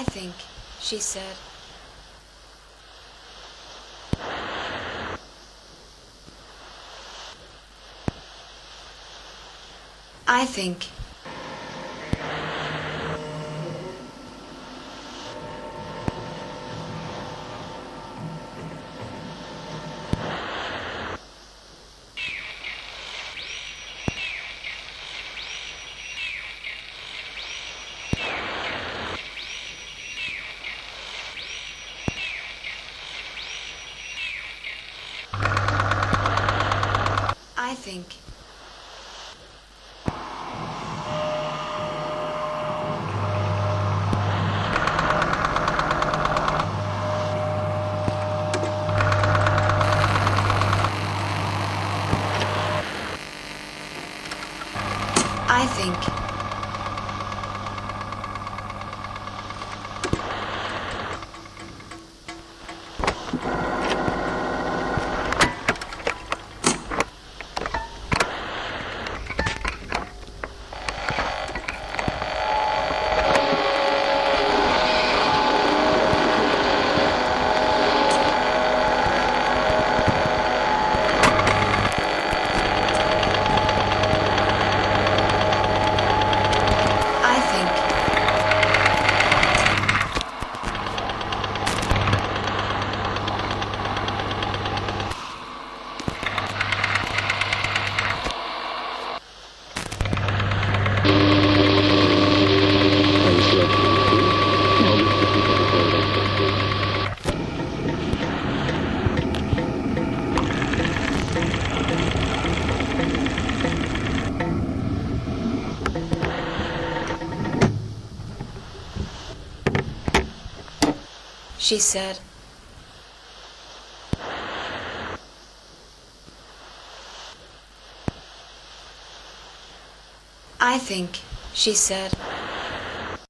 I think, she said. I think. I think. I think. She said. I think, she said.